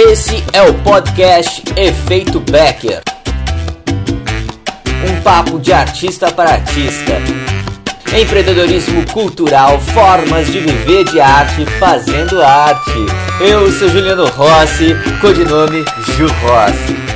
Esse é o podcast Efeito Becker. Um papo de artista para artista. Empreendedorismo cultural, formas de viver de arte fazendo arte. Eu sou Juliano Rossi, codinome Ju Rossi.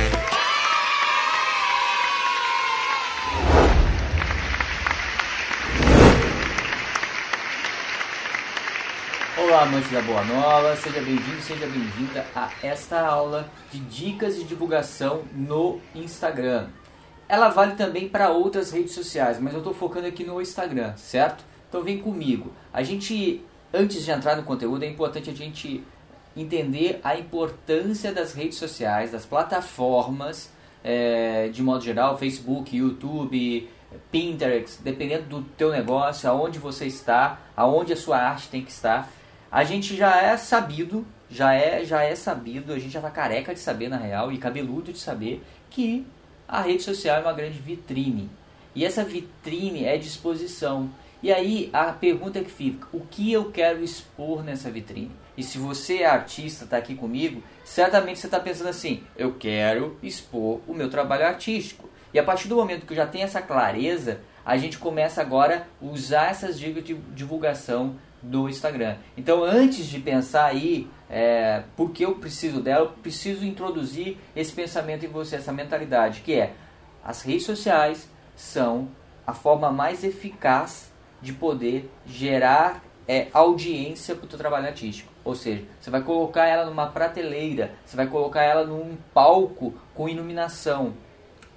Amantes da Boa Nova, seja bem-vindo, seja bem-vinda a esta aula de dicas de divulgação no Instagram. Ela vale também para outras redes sociais, mas eu estou focando aqui no Instagram, certo? Então vem comigo. A gente, antes de entrar no conteúdo, é importante a gente entender a importância das redes sociais, das plataformas, é, de modo geral, Facebook, YouTube, Pinterest, dependendo do teu negócio, aonde você está, aonde a sua arte tem que estar a gente já é sabido, já é, já é sabido, a gente já tá careca de saber na real e cabeludo de saber que a rede social é uma grande vitrine. E essa vitrine é disposição. E aí a pergunta que fica, o que eu quero expor nessa vitrine? E se você é artista, está aqui comigo, certamente você está pensando assim, eu quero expor o meu trabalho artístico. E a partir do momento que eu já tenho essa clareza, a gente começa agora a usar essas dicas de divulgação do Instagram. Então, antes de pensar aí é, por que eu preciso dela, eu preciso introduzir esse pensamento em você, essa mentalidade, que é as redes sociais são a forma mais eficaz de poder gerar é, audiência para o trabalho artístico. Ou seja, você vai colocar ela numa prateleira, você vai colocar ela num palco com iluminação.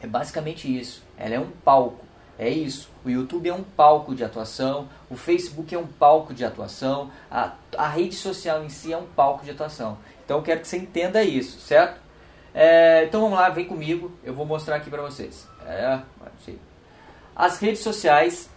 É basicamente isso. Ela é um palco. É isso. O YouTube é um palco de atuação, o Facebook é um palco de atuação, a, a rede social em si é um palco de atuação. Então eu quero que você entenda isso, certo? É, então vamos lá, vem comigo, eu vou mostrar aqui para vocês. É, as redes sociais,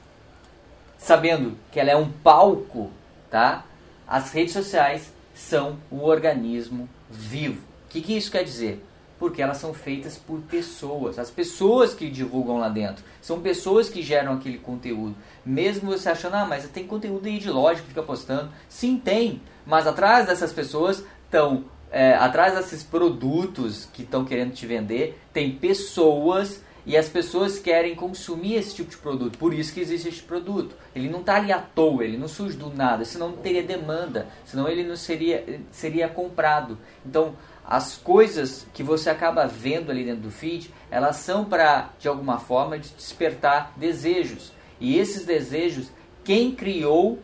sabendo que ela é um palco, tá? As redes sociais são um organismo vivo. O que, que isso quer dizer? Porque elas são feitas por pessoas. As pessoas que divulgam lá dentro são pessoas que geram aquele conteúdo. Mesmo você achando, ah, mas tem conteúdo aí de que fica postando. Sim, tem, mas atrás dessas pessoas estão. É, atrás desses produtos que estão querendo te vender, tem pessoas e as pessoas querem consumir esse tipo de produto. Por isso que existe esse produto. Ele não está ali à toa, ele não surge do nada, senão não teria demanda, senão ele não seria, seria comprado. Então, as coisas que você acaba vendo ali dentro do feed, elas são para, de alguma forma, despertar desejos. E esses desejos, quem criou,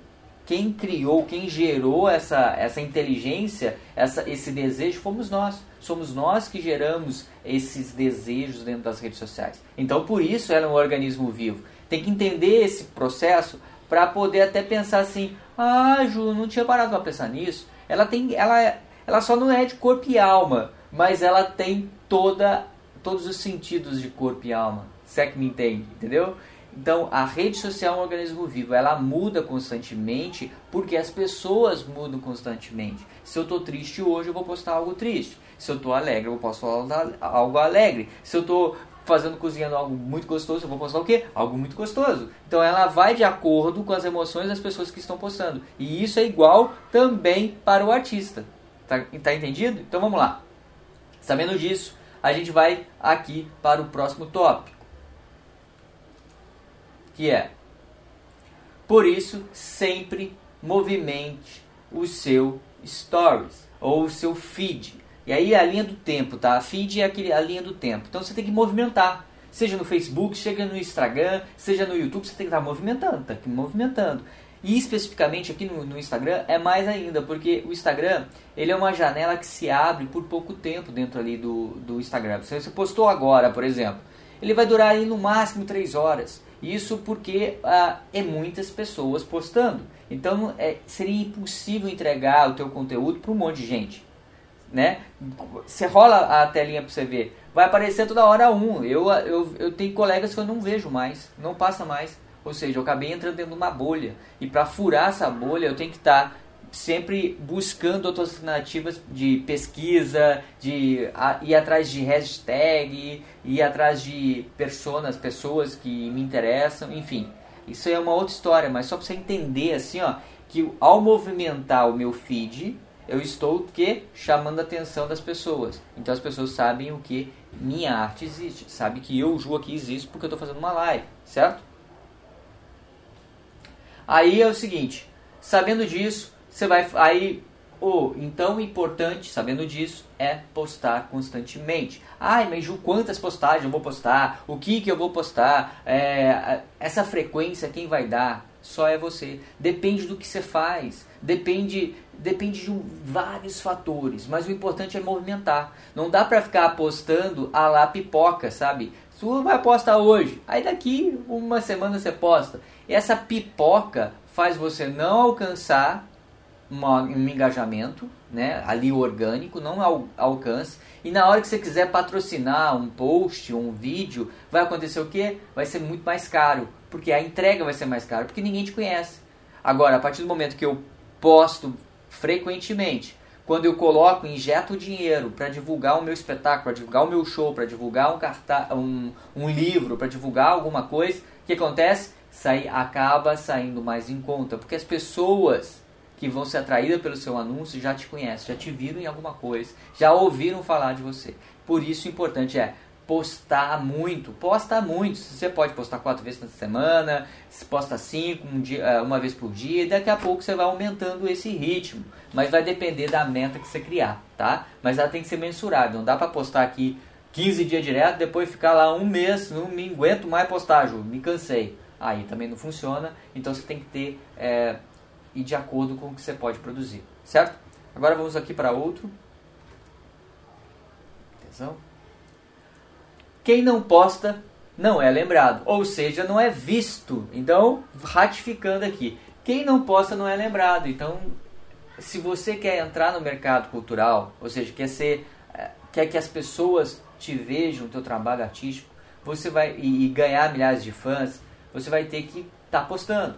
quem criou, quem gerou essa, essa inteligência, essa, esse desejo, fomos nós. Somos nós que geramos esses desejos dentro das redes sociais. Então, por isso, ela é um organismo vivo. Tem que entender esse processo para poder até pensar assim: ah, Ju, não tinha parado para pensar nisso. Ela tem, ela ela só não é de corpo e alma, mas ela tem toda, todos os sentidos de corpo e alma. Se é que me entende, entendeu? Então, a rede social é um organismo vivo, ela muda constantemente porque as pessoas mudam constantemente. Se eu estou triste hoje, eu vou postar algo triste. Se eu estou alegre, eu vou postar algo alegre. Se eu estou fazendo, cozinhando algo muito gostoso, eu vou postar o quê? Algo muito gostoso. Então, ela vai de acordo com as emoções das pessoas que estão postando. E isso é igual também para o artista. Tá, tá entendido? Então vamos lá. Sabendo disso, a gente vai aqui para o próximo tópico. Que é: Por isso, sempre movimente o seu stories ou o seu feed. E aí é a linha do tempo, tá? A feed é aquele, a linha do tempo. Então você tem que movimentar. Seja no Facebook, seja no Instagram, seja no YouTube, você tem que estar movimentando, tá movimentando. E especificamente aqui no, no, Instagram é mais ainda, porque o Instagram ele é uma janela que se abre por pouco tempo dentro ali do, do Instagram. Se você postou agora, por exemplo, ele vai durar aí no máximo 3 horas. Isso porque ah, é muitas pessoas postando. Então é, seria impossível entregar o teu conteúdo para um monte de gente. Né? Você rola a telinha para você ver. Vai aparecer toda hora um. Eu, eu, eu tenho colegas que eu não vejo mais, não passa mais. Ou seja, eu acabei entrando dentro de uma bolha. E para furar essa bolha, eu tenho que estar tá sempre buscando outras alternativas de pesquisa, de ir atrás de hashtag, ir atrás de personas, pessoas que me interessam, enfim. Isso é uma outra história, mas só para você entender assim, ó, que ao movimentar o meu feed, eu estou que chamando a atenção das pessoas. Então as pessoas sabem o que minha arte existe, sabe que eu, Ju, aqui existo porque eu estou fazendo uma live, certo? Aí é o seguinte, sabendo disso, você vai aí o então importante, sabendo disso, é postar constantemente. Ai, mas Ju, quantas postagens eu vou postar? O que que eu vou postar? É, essa frequência quem vai dar? Só é você. Depende do que você faz. Depende depende de vários fatores, mas o importante é movimentar. Não dá para ficar apostando a lá pipoca, sabe? Tu vai postar hoje, aí daqui uma semana você posta. Essa pipoca faz você não alcançar uma, um engajamento, né, ali orgânico, não al alcance. E na hora que você quiser patrocinar um post, um vídeo, vai acontecer o quê? Vai ser muito mais caro, porque a entrega vai ser mais cara, porque ninguém te conhece. Agora, a partir do momento que eu posto frequentemente, quando eu coloco, injeto dinheiro para divulgar o meu espetáculo, para divulgar o meu show, para divulgar um, cartaz, um, um livro, para divulgar alguma coisa, o que acontece? Sai, acaba saindo mais em conta, porque as pessoas que vão ser atraídas pelo seu anúncio já te conhecem, já te viram em alguma coisa, já ouviram falar de você. Por isso o importante é postar muito, posta muito. Você pode postar quatro vezes na semana, se posta cinco, um dia, eh, uma vez por dia, e daqui a pouco você vai aumentando esse ritmo. Mas vai depender da meta que você criar, tá? Mas ela tem que ser mensurável. Não dá para postar aqui 15 dias direto, depois ficar lá um mês, não me aguento mais postar, Ju, me cansei. Aí também não funciona, então você tem que ter é, ir de acordo com o que você pode produzir, certo? Agora vamos aqui para outro. Atenção. Quem não posta não é lembrado, ou seja, não é visto. Então, ratificando aqui, quem não posta não é lembrado. Então, se você quer entrar no mercado cultural, ou seja, quer ser, eh, quer que as pessoas te vejam o teu trabalho artístico, você vai e, ganhar milhares de fãs, você vai ter que estar tá postando.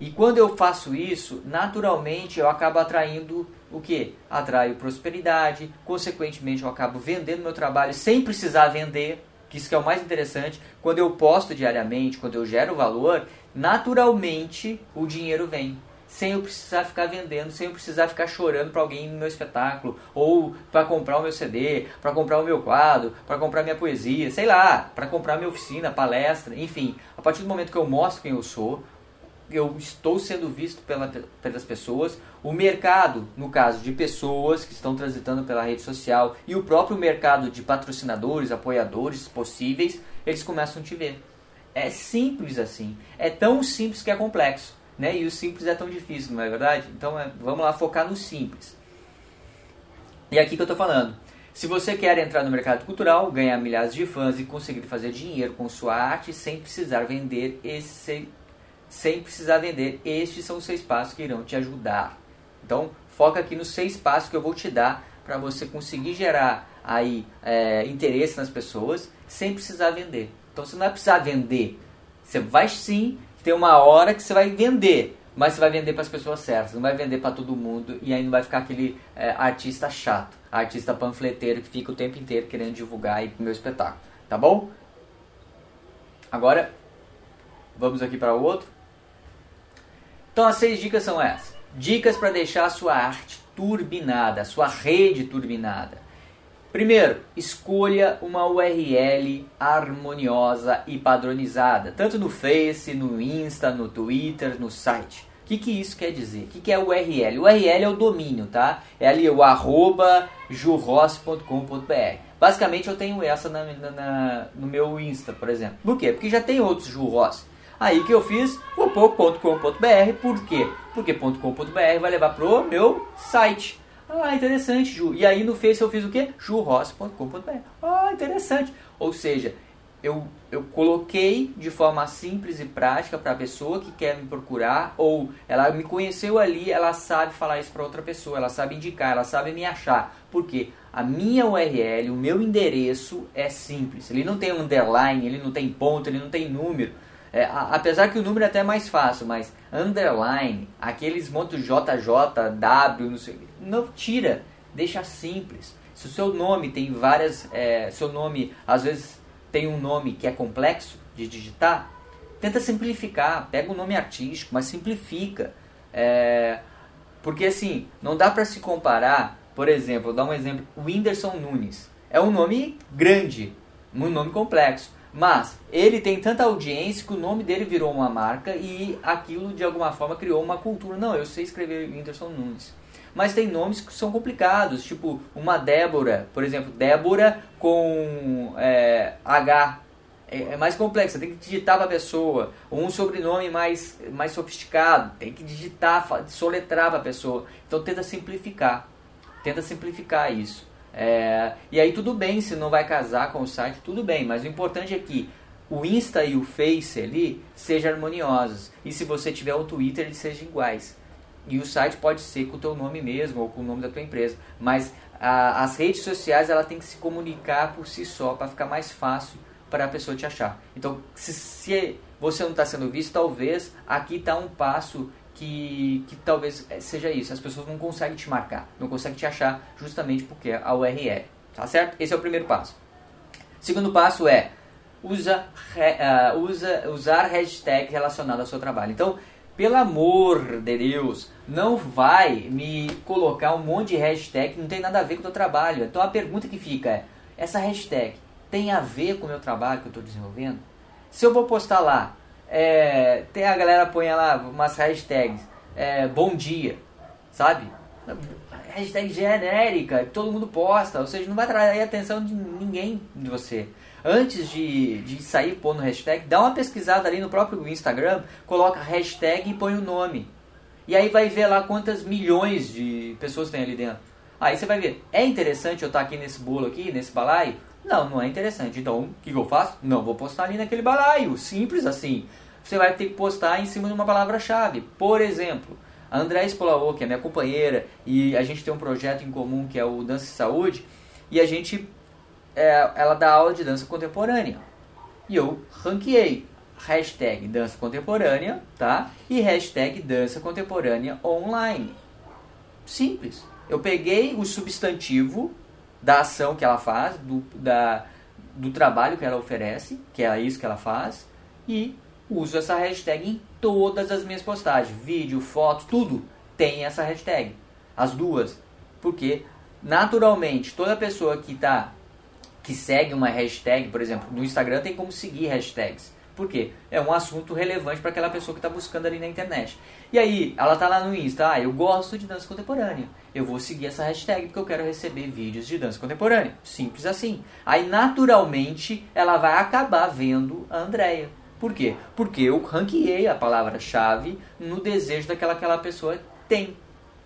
E quando eu faço isso, naturalmente eu acabo atraindo o que? Atraio prosperidade, consequentemente eu acabo vendendo meu trabalho sem precisar vender, que isso que é o mais interessante, quando eu posto diariamente, quando eu gero valor, naturalmente o dinheiro vem. Sem eu precisar ficar vendendo, sem eu precisar ficar chorando para alguém no meu espetáculo, ou para comprar o meu CD, para comprar o meu quadro, para comprar minha poesia, sei lá, para comprar minha oficina, palestra, enfim. A partir do momento que eu mostro quem eu sou, eu estou sendo visto pela, pelas pessoas, o mercado, no caso de pessoas que estão transitando pela rede social e o próprio mercado de patrocinadores, apoiadores possíveis, eles começam a te ver. É simples assim. É tão simples que é complexo. Né? E o simples é tão difícil, não é verdade? Então é, vamos lá focar no simples. E é aqui que eu estou falando. Se você quer entrar no mercado cultural, ganhar milhares de fãs e conseguir fazer dinheiro com sua arte sem precisar vender esse sem precisar vender. Estes são os seis passos que irão te ajudar. Então, foca aqui nos seis passos que eu vou te dar para você conseguir gerar aí é, interesse nas pessoas sem precisar vender. Então, você não vai precisar vender. Você vai sim ter uma hora que você vai vender, mas você vai vender para as pessoas certas, não vai vender para todo mundo e aí não vai ficar aquele é, artista chato, artista panfleteiro que fica o tempo inteiro querendo divulgar o meu espetáculo, tá bom? Agora, vamos aqui para o outro. Então as seis dicas são essas. Dicas para deixar a sua arte turbinada, a sua rede turbinada. Primeiro, escolha uma URL harmoniosa e padronizada, tanto no Face, no Insta, no Twitter, no site. O que, que isso quer dizer? O que, que é URL? URL é o domínio, tá? É ali o arroba. Basicamente eu tenho essa na, na, no meu Insta, por exemplo. Por quê? Porque já tem outros Jurros. Aí que eu fiz o .com.br, por quê? Porque .com.br vai levar pro meu site. Ah, interessante, Ju. E aí no Face eu fiz o quê? jurros.com.br. Ah, interessante. Ou seja, eu, eu coloquei de forma simples e prática para a pessoa que quer me procurar, ou ela me conheceu ali, ela sabe falar isso para outra pessoa, ela sabe indicar, ela sabe me achar. Porque a minha URL, o meu endereço é simples. Ele não tem underline, ele não tem ponto, ele não tem número. É, a, apesar que o número é até mais fácil, mas underline, aqueles montos JJ, W, não sei, não tira, deixa simples. Se o seu nome tem várias, é, seu nome às vezes tem um nome que é complexo de digitar, tenta simplificar, pega um nome artístico, mas simplifica. É, Porque assim, não dá para se comparar, por exemplo, vou dar um exemplo, o Whindersson Nunes. É um nome grande, um nome complexo. Mas ele tem tanta audiência que o nome dele virou uma marca e aquilo de alguma forma criou uma cultura. Não, eu sei escrever Whindersson Nunes. Mas tem nomes que são complicados, tipo uma Débora, por exemplo, Débora com é, H. É, é, mais complexo, tem que digitar para a pessoa. Ou um sobrenome mais, mais sofisticado, tem que digitar, soletrar para a pessoa. Então tenta simplificar. Tenta simplificar isso. É, e aí tudo bem se não vai casar com o site, tudo bem, mas o importante é que o Insta e o Face ali sejam harmoniosos. E se você tiver o Twitter, eles sejam iguais. E o site pode ser com o teu nome mesmo ou com o nome da tua empresa. Mas a, as redes sociais ela tem que se comunicar por si só para ficar mais fácil para a pessoa te achar. Então, se, se você não está sendo visto, talvez aqui está um passo que, que talvez seja isso. As pessoas não conseguem te marcar, não conseguem te achar justamente porque é a URL. Tá certo? Esse é o primeiro passo. Segundo passo é usa, uh, usa, usar hashtag relacionado ao seu trabalho. Então, pelo amor de Deus, não vai me colocar um monte de hashtag que não tem nada a ver com o teu trabalho. Então a pergunta que fica é, essa hashtag tem a ver com o meu trabalho que eu estou desenvolvendo? Se eu vou postar lá, é, tem a galera põe lá umas hashtags, é, bom dia, sabe? Hashtag genérica, todo mundo posta, ou seja, não vai atrair a atenção de ninguém de você. Antes de, de sair pondo hashtag, dá uma pesquisada ali no próprio Instagram, coloca hashtag e põe o nome. E aí vai ver lá quantas milhões de pessoas tem ali dentro. Aí você vai ver, é interessante eu estar aqui nesse bolo aqui, nesse balaio? Não, não é interessante. Então, o que, eu faço? Não vou postar ali naquele balaio. Simples assim. Você vai ter que postar em cima de uma palavra-chave. Por exemplo, a André Espolaô, que é minha companheira, e a gente tem um projeto em comum que é o Dança e Saúde, e a gente, é, ela dá aula de dança contemporânea. E eu ranqueei hashtag dança contemporânea, tá? E hashtag dança contemporânea online. Simples. Eu peguei o substantivo da ação que ela faz, do, da, do trabalho que ela oferece, que é isso que ela faz, e uso essa hashtag em todas as minhas postagens. Vídeo, foto, tudo tem essa hashtag. As duas. Porque, naturalmente, toda pessoa que tá que segue uma hashtag, por exemplo, no Instagram tem como seguir hashtags. Por quê? É um assunto relevante para aquela pessoa que está buscando ali na internet. E aí, ela está lá no Insta, ah, eu gosto de dança contemporânea. Eu vou seguir essa hashtag porque eu quero receber vídeos de dança contemporânea. Simples assim. Aí, naturalmente, ela vai acabar vendo a Andrea. Por quê? Porque eu ranqueei a palavra-chave no desejo daquela que aquela pessoa tem.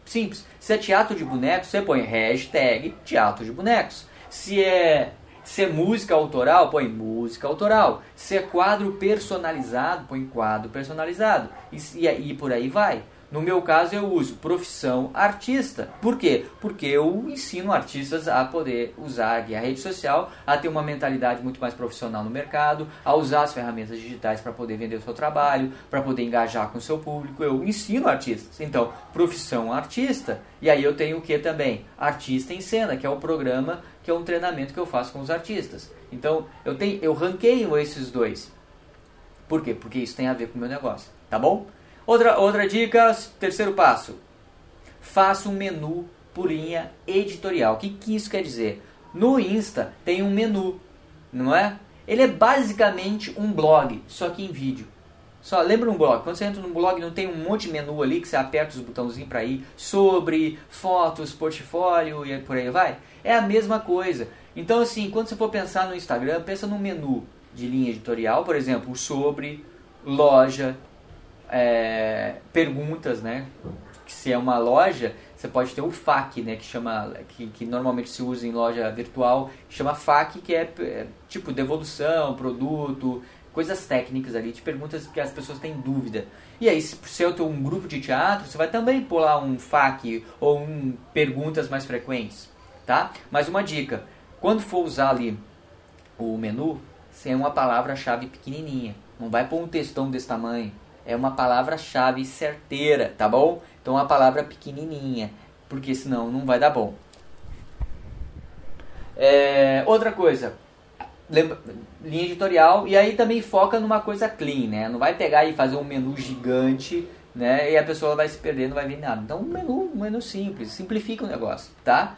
Simples. Se é teatro de bonecos, você põe hashtag teatro de bonecos. Se é se é música autoral, põe música autoral. Se é quadro personalizado, põe quadro personalizado. E, e, e por aí vai. No meu caso, eu uso profissão artista. Por quê? Porque eu ensino artistas a poder usar a rede social, a ter uma mentalidade muito mais profissional no mercado, a usar as ferramentas digitais para poder vender o seu trabalho, para poder engajar com o seu público. Eu ensino artistas. Então, profissão artista. E aí eu tenho o que também? Artista em cena, que é o programa, que é um treinamento que eu faço com os artistas. Então, eu, tenho, eu ranqueio esses dois. Por quê? Porque isso tem a ver com o meu negócio. Tá bom? Outra, outra dica, terceiro passo. Faça um menu por linha editorial. O que, que isso quer dizer? No Insta tem um menu, não é? Ele é basicamente um blog, só que em vídeo. Só lembra um blog? Quando você entra no blog, não tem um monte de menu ali que você aperta os botãozinhos para ir sobre fotos, portfólio e por aí vai? É a mesma coisa. Então, assim, quando você for pensar no Instagram, pensa num menu de linha editorial, por exemplo, sobre, loja, é, perguntas, né? Se é uma loja, você pode ter o FAQ, né? Que chama, que, que normalmente se usa em loja virtual, chama FAQ, que é, é tipo devolução, produto, coisas técnicas ali, de perguntas que as pessoas têm dúvida. E aí, se você é um grupo de teatro, você vai também lá um FAQ ou um perguntas mais frequentes, tá? Mas uma dica, quando for usar ali o menu, sem uma palavra-chave pequenininha. Não vai pôr um textão desse tamanho é uma palavra-chave certeira, tá bom? Então uma palavra pequenininha, porque senão não vai dar bom. É, outra coisa, lembra, linha editorial e aí também foca numa coisa clean, né? Não vai pegar e fazer um menu gigante né? E a pessoa vai se perder, não vai ver nada. Então, um menu, um menu simples, simplifica o negócio, tá?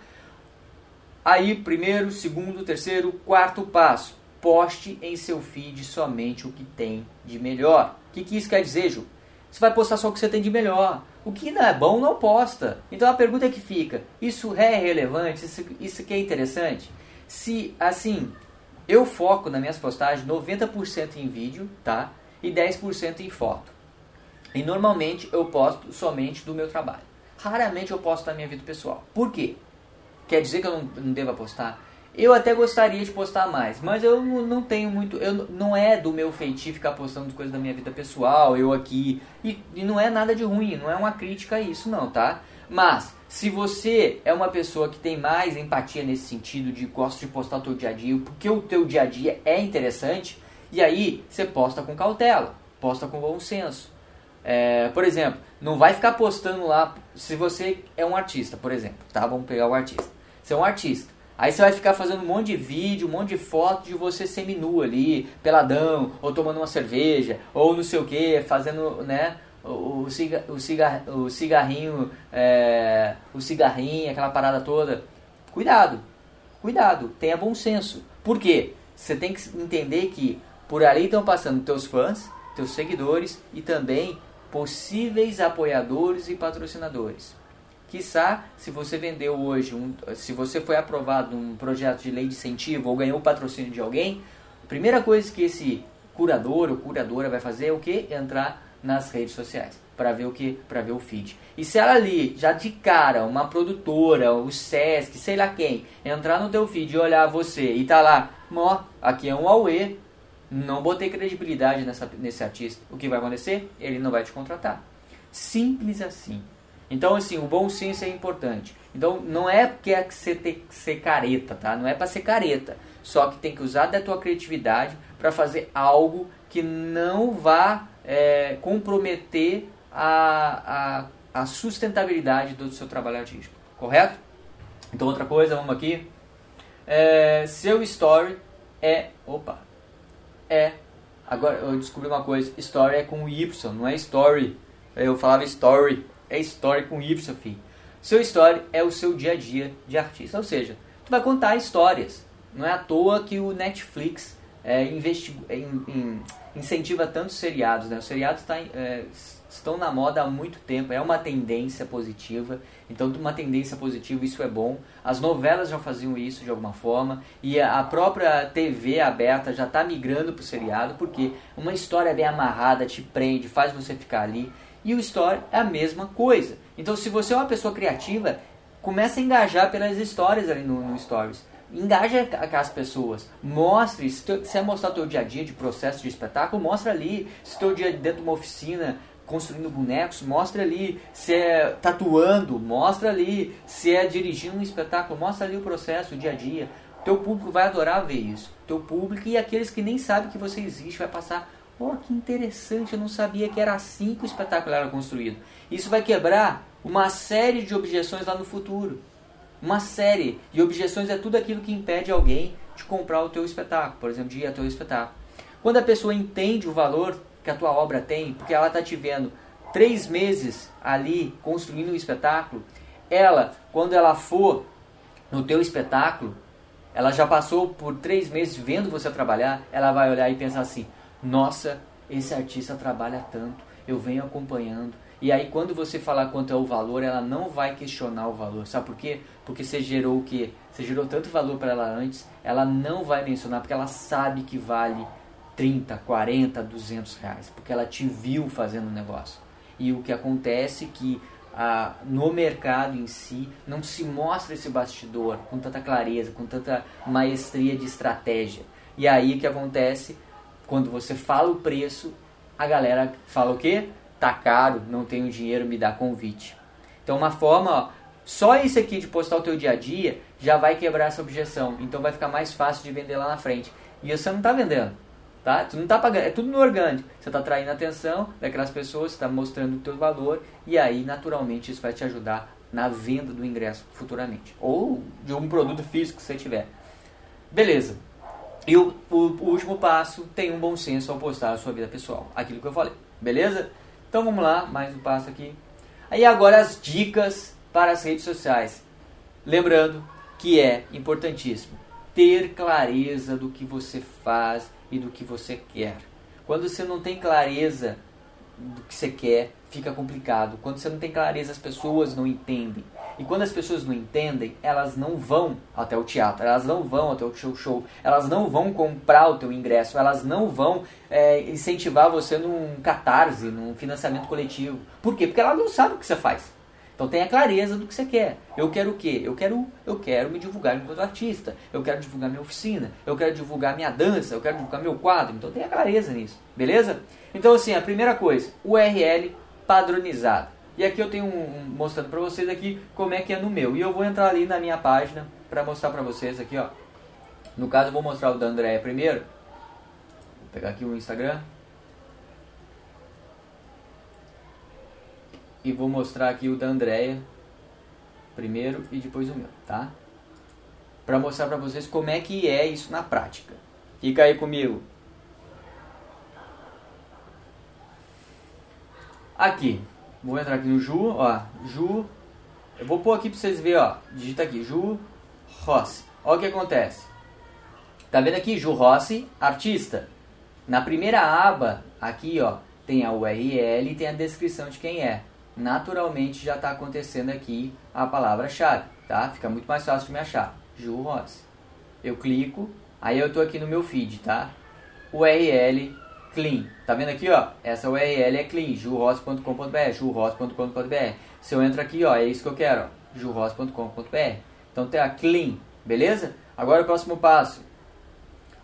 Aí, primeiro, segundo, terceiro, quarto passo. Poste em seu feed somente o que tem de melhor. O que, que isso quer dizer, Ju? Você vai postar só o que você tem de melhor. O que não é bom, não posta. Então a pergunta que fica, isso é relevante? Isso, isso que é interessante? Se, assim, eu foco nas minhas postagens 90% em vídeo, tá? E 10% em foto. E normalmente eu posto somente do meu trabalho. Raramente eu posto da minha vida pessoal. Por quê? Quer dizer que eu não, não devo postar? Eu até gostaria de postar mais, mas eu não tenho muito. Eu, não é do meu feitio ficar postando coisas da minha vida pessoal, eu aqui. E, e não é nada de ruim, não é uma crítica a isso, não, tá? Mas, se você é uma pessoa que tem mais empatia nesse sentido, de gosta de postar o teu dia a dia, porque o teu dia a dia é interessante, e aí você posta com cautela, posta com bom senso. É, por exemplo, não vai ficar postando lá se você é um artista, por exemplo, tá? Vamos pegar o artista. Você é um artista. Aí você vai ficar fazendo um monte de vídeo, um monte de foto de você seminu ali, peladão, ou tomando uma cerveja, ou não sei o que, fazendo, né, o, ciga, o, cigar, o cigarrinho, é, o cigarrinho, aquela parada toda. Cuidado, cuidado, tenha bom senso. Por quê? Você tem que entender que por ali estão passando teus fãs, teus seguidores e também possíveis apoiadores e patrocinadores. Quiçá, se você vendeu hoje, um, se você foi aprovado um projeto de lei de incentivo ou ganhou o patrocínio de alguém, a primeira coisa que esse curador ou curadora vai fazer é o que? Entrar nas redes sociais para ver o que? Para ver o feed. E se ela ali, já de cara, uma produtora, o SESC, sei lá quem, entrar no teu feed e olhar você e tá lá, ó, aqui é um Aue, não botei credibilidade nessa, nesse artista. O que vai acontecer? Ele não vai te contratar. Simples assim. Então, assim, o bom senso é importante. Então, não é porque é que você tem que ser careta, tá? Não é para ser careta. Só que tem que usar da tua criatividade para fazer algo que não vá é, comprometer a, a, a sustentabilidade do seu trabalho artístico. Correto? Então, outra coisa, vamos aqui. É, seu story é. Opa! É. Agora eu descobri uma coisa: story é com Y, não é story. Eu falava story é story com Y, filho. Seu story é o seu dia a dia de artista. Ou seja, tu vai contar histórias. Não é à toa que o Netflix é, investi é, in, in, incentiva tantos seriados. Né? Os seriados tá, é, estão na moda há muito tempo. É uma tendência positiva. Então, uma tendência positiva, isso é bom. As novelas já faziam isso de alguma forma. E a própria TV aberta já está migrando para o seriado. Porque uma história bem amarrada te prende, faz você ficar ali. E o story é a mesma coisa. Então, se você é uma pessoa criativa, comece a engajar pelas histórias ali no, no Stories. Engaja as pessoas. Mostre, se você é mostrar o teu dia a dia de processo de espetáculo, mostra ali. Se teu dia dentro de uma oficina construindo bonecos, mostra ali. Se é tatuando, mostra ali. Se é dirigindo um espetáculo, mostra ali o processo, o dia a dia. Teu público vai adorar ver isso. Teu público e aqueles que nem sabem que você existe vai passar Oh, que interessante, eu não sabia que era assim que o espetáculo era construído. Isso vai quebrar uma série de objeções lá no futuro. Uma série de objeções é tudo aquilo que impede alguém de comprar o teu espetáculo, por exemplo, de ir ao teu espetáculo. Quando a pessoa entende o valor que a tua obra tem, porque ela está te vendo três meses ali construindo um espetáculo, ela, quando ela for no teu espetáculo, ela já passou por três meses vendo você trabalhar, ela vai olhar e pensar assim: nossa, esse artista trabalha tanto, eu venho acompanhando. E aí quando você falar quanto é o valor, ela não vai questionar o valor. Sabe por quê? Porque você gerou o quê? Você gerou tanto valor para ela antes, ela não vai mencionar porque ela sabe que vale 30, 40, 200 reais, porque ela te viu fazendo o negócio. E o que acontece é que ah, no mercado em si não se mostra esse bastidor com tanta clareza, com tanta maestria de estratégia. E aí o que acontece? Quando você fala o preço, a galera fala o quê? Tá caro, não tenho dinheiro, me dá convite. Então uma forma, ó, só isso aqui de postar o teu dia a dia já vai quebrar essa objeção. Então vai ficar mais fácil de vender lá na frente. E você não está vendendo, tá? Tu não tá pagando, é tudo no orgânico. Você está atraindo a atenção daquelas pessoas, está mostrando o teu valor e aí naturalmente isso vai te ajudar na venda do ingresso futuramente ou de um produto físico que você tiver. Beleza. E o, o, o, último passo, tem um bom senso ao postar a sua vida pessoal. Aquilo que eu falei. Beleza? Então vamos lá, mais um passo aqui. Aí agora as dicas para as redes sociais. Lembrando que é importantíssimo ter clareza do que você faz e do que você quer. Quando você não tem clareza do que você quer, fica complicado. Quando você não tem clareza, as pessoas não entendem. E quando as pessoas não entendem, elas não vão até o teatro, elas não vão até o seu show, elas não vão comprar o teu ingresso, elas não vão é, incentivar você num catarse, num financiamento coletivo. Por quê? Porque elas não sabem o que você faz. Então tenha clareza do que você quer. Eu quero o quê? Eu quero, eu quero me divulgar enquanto artista. Eu quero divulgar minha oficina. Eu quero divulgar minha dança. Eu quero divulgar meu quadro. Então tenha clareza nisso. Beleza? Então assim, a primeira coisa, URL padronizado. E aqui eu tenho um, um, mostrando para vocês aqui como é que é no meu. E eu vou entrar ali na minha página para mostrar para vocês aqui, ó. No caso eu vou mostrar o da Andréia primeiro. Vou pegar aqui o Instagram. E vou mostrar aqui o da Andréia primeiro e depois o meu, tá? Para mostrar para vocês como é que é isso na prática. Fica aí comigo. Aqui, Vou entrar aqui no Ju, ó. Ju. Eu vou pôr aqui pra vocês verem, ó. Digita aqui, Ju Rossi. Olha o que acontece. Tá vendo aqui, Ju Rossi, artista. Na primeira aba, aqui, ó, tem a URL e tem a descrição de quem é. Naturalmente já está acontecendo aqui a palavra-chave, tá? Fica muito mais fácil de me achar. Ju Rossi. Eu clico, aí eu tô aqui no meu feed, tá? URL clean. Tá vendo aqui, ó? Essa URL é clean, jurros.com.br, jurros.com.br. Se eu entro aqui, ó, é isso que eu quero, jurros.com.br. Então tem a clean, beleza? Agora o próximo passo.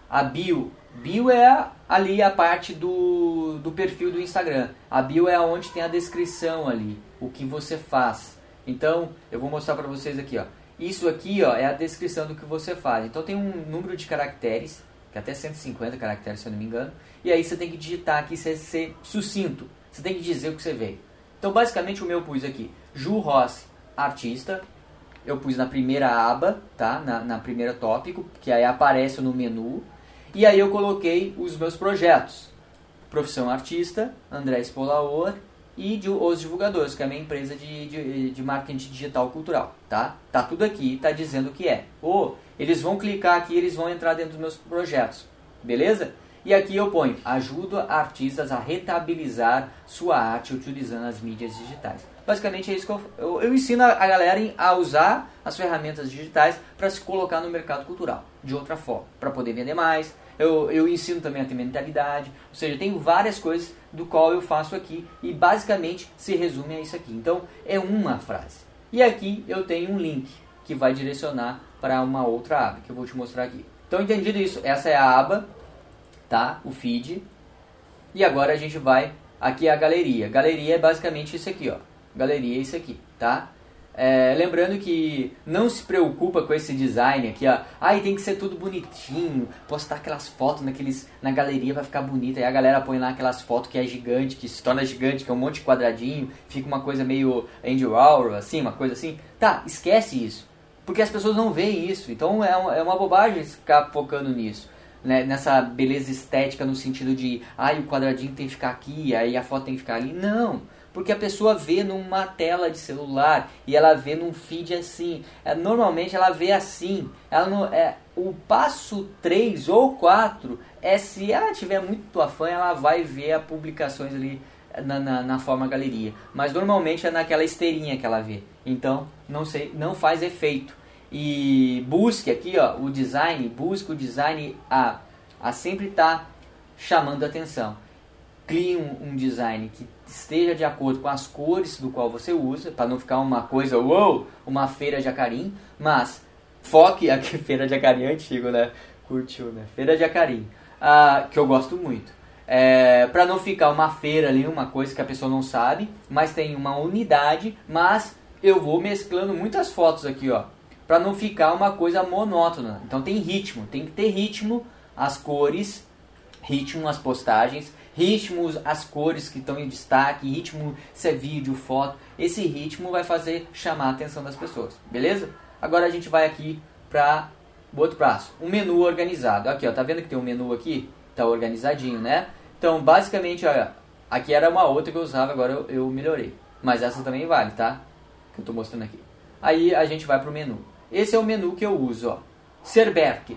A bio. Bio é ali a parte do, do perfil do Instagram. A bio é onde tem a descrição ali, o que você faz. Então, eu vou mostrar para vocês aqui, ó. Isso aqui, ó, é a descrição do que você faz. Então tem um número de caracteres que é até 150 caracteres, se eu não me engano. E aí você tem que digitar aqui, ser, ser sucinto. Você tem que dizer o que você veio. Então, basicamente, o meu pus aqui, Ju Rossi, artista. Eu pus na primeira aba, tá? Na, na primeira tópico, que aí aparece no menu. E aí eu coloquei os meus projetos. Profissão Artista, André Spolaor e de, Os Divulgadores, que é a minha empresa de, de, de marketing digital cultural, tá? Tá tudo aqui, tá dizendo o que é. Ou eles vão clicar aqui, eles vão entrar dentro dos meus projetos, beleza? E aqui eu ponho, ajuda artistas a rentabilizar sua arte utilizando as mídias digitais. Basicamente é isso que eu, eu, eu ensino a galera a usar as ferramentas digitais para se colocar no mercado cultural, de outra forma, para poder vender mais, eu, eu ensino também a ter mentalidade, ou seja, tenho várias coisas do qual eu faço aqui e basicamente se resume a isso aqui. Então é uma frase. E aqui eu tenho um link que vai direcionar para uma outra aba que eu vou te mostrar aqui. Então entendido isso, essa é a aba, tá? O feed. E agora a gente vai aqui a galeria. Galeria é basicamente isso aqui, ó. Galeria é isso aqui, tá? É, lembrando que não se preocupa com esse design aqui, ó. Ai, tem que ser tudo bonitinho, postar aquelas fotos naqueles, na galeria vai ficar bonita. Aí a galera põe lá aquelas fotos que é gigante, que se torna gigante, que é um monte de quadradinho, fica uma coisa meio Andy Warhol, assim, uma coisa assim. Tá, esquece isso, porque as pessoas não veem isso. Então é, é uma bobagem ficar focando nisso. Né, nessa beleza estética no sentido de, ai, o quadradinho tem que ficar aqui, aí a foto tem que ficar ali. Não! Porque a pessoa vê numa tela de celular e ela vê num feed assim. É, normalmente ela vê assim. Ela não, é, o passo 3 ou 4 é se ela tiver muito afã, ela vai ver as publicações ali na, na, na, forma galeria. Mas normalmente é naquela esteirinha que ela vê. Então não, sei, não faz efeito. E busque aqui ó, o design, busque o design a, a sempre estar tá chamando atenção crie um, um, design que esteja de acordo com as cores do qual você usa, para não ficar uma coisa, uou, uma feira de acarim, mas foque aqui, feira de acarim é antigo, né? Curtiu, né? Feira de acarim, ah, que eu gosto muito. É, para não ficar uma feira ali, uma coisa que a pessoa não sabe, mas tem uma unidade, mas eu vou mesclando muitas fotos aqui, ó, para não ficar uma coisa monótona. Então tem ritmo, tem que ter ritmo, as cores, ritmo, as postagens, ritmos, as cores que estão em destaque, ritmo se é vídeo, foto. Esse ritmo vai fazer chamar a atenção das pessoas, beleza? Agora a gente vai aqui para o outro braço, um menu organizado. Aqui, ó, tá vendo que tem um menu aqui? Tá organizadinho, né? Então, basicamente, olha, Aqui era uma outra que eu usava, agora eu, eu melhorei. Mas essa também vale, tá? Que eu estou mostrando aqui. Aí a gente vai para o menu. Esse é o menu que eu uso, ó. Serberker,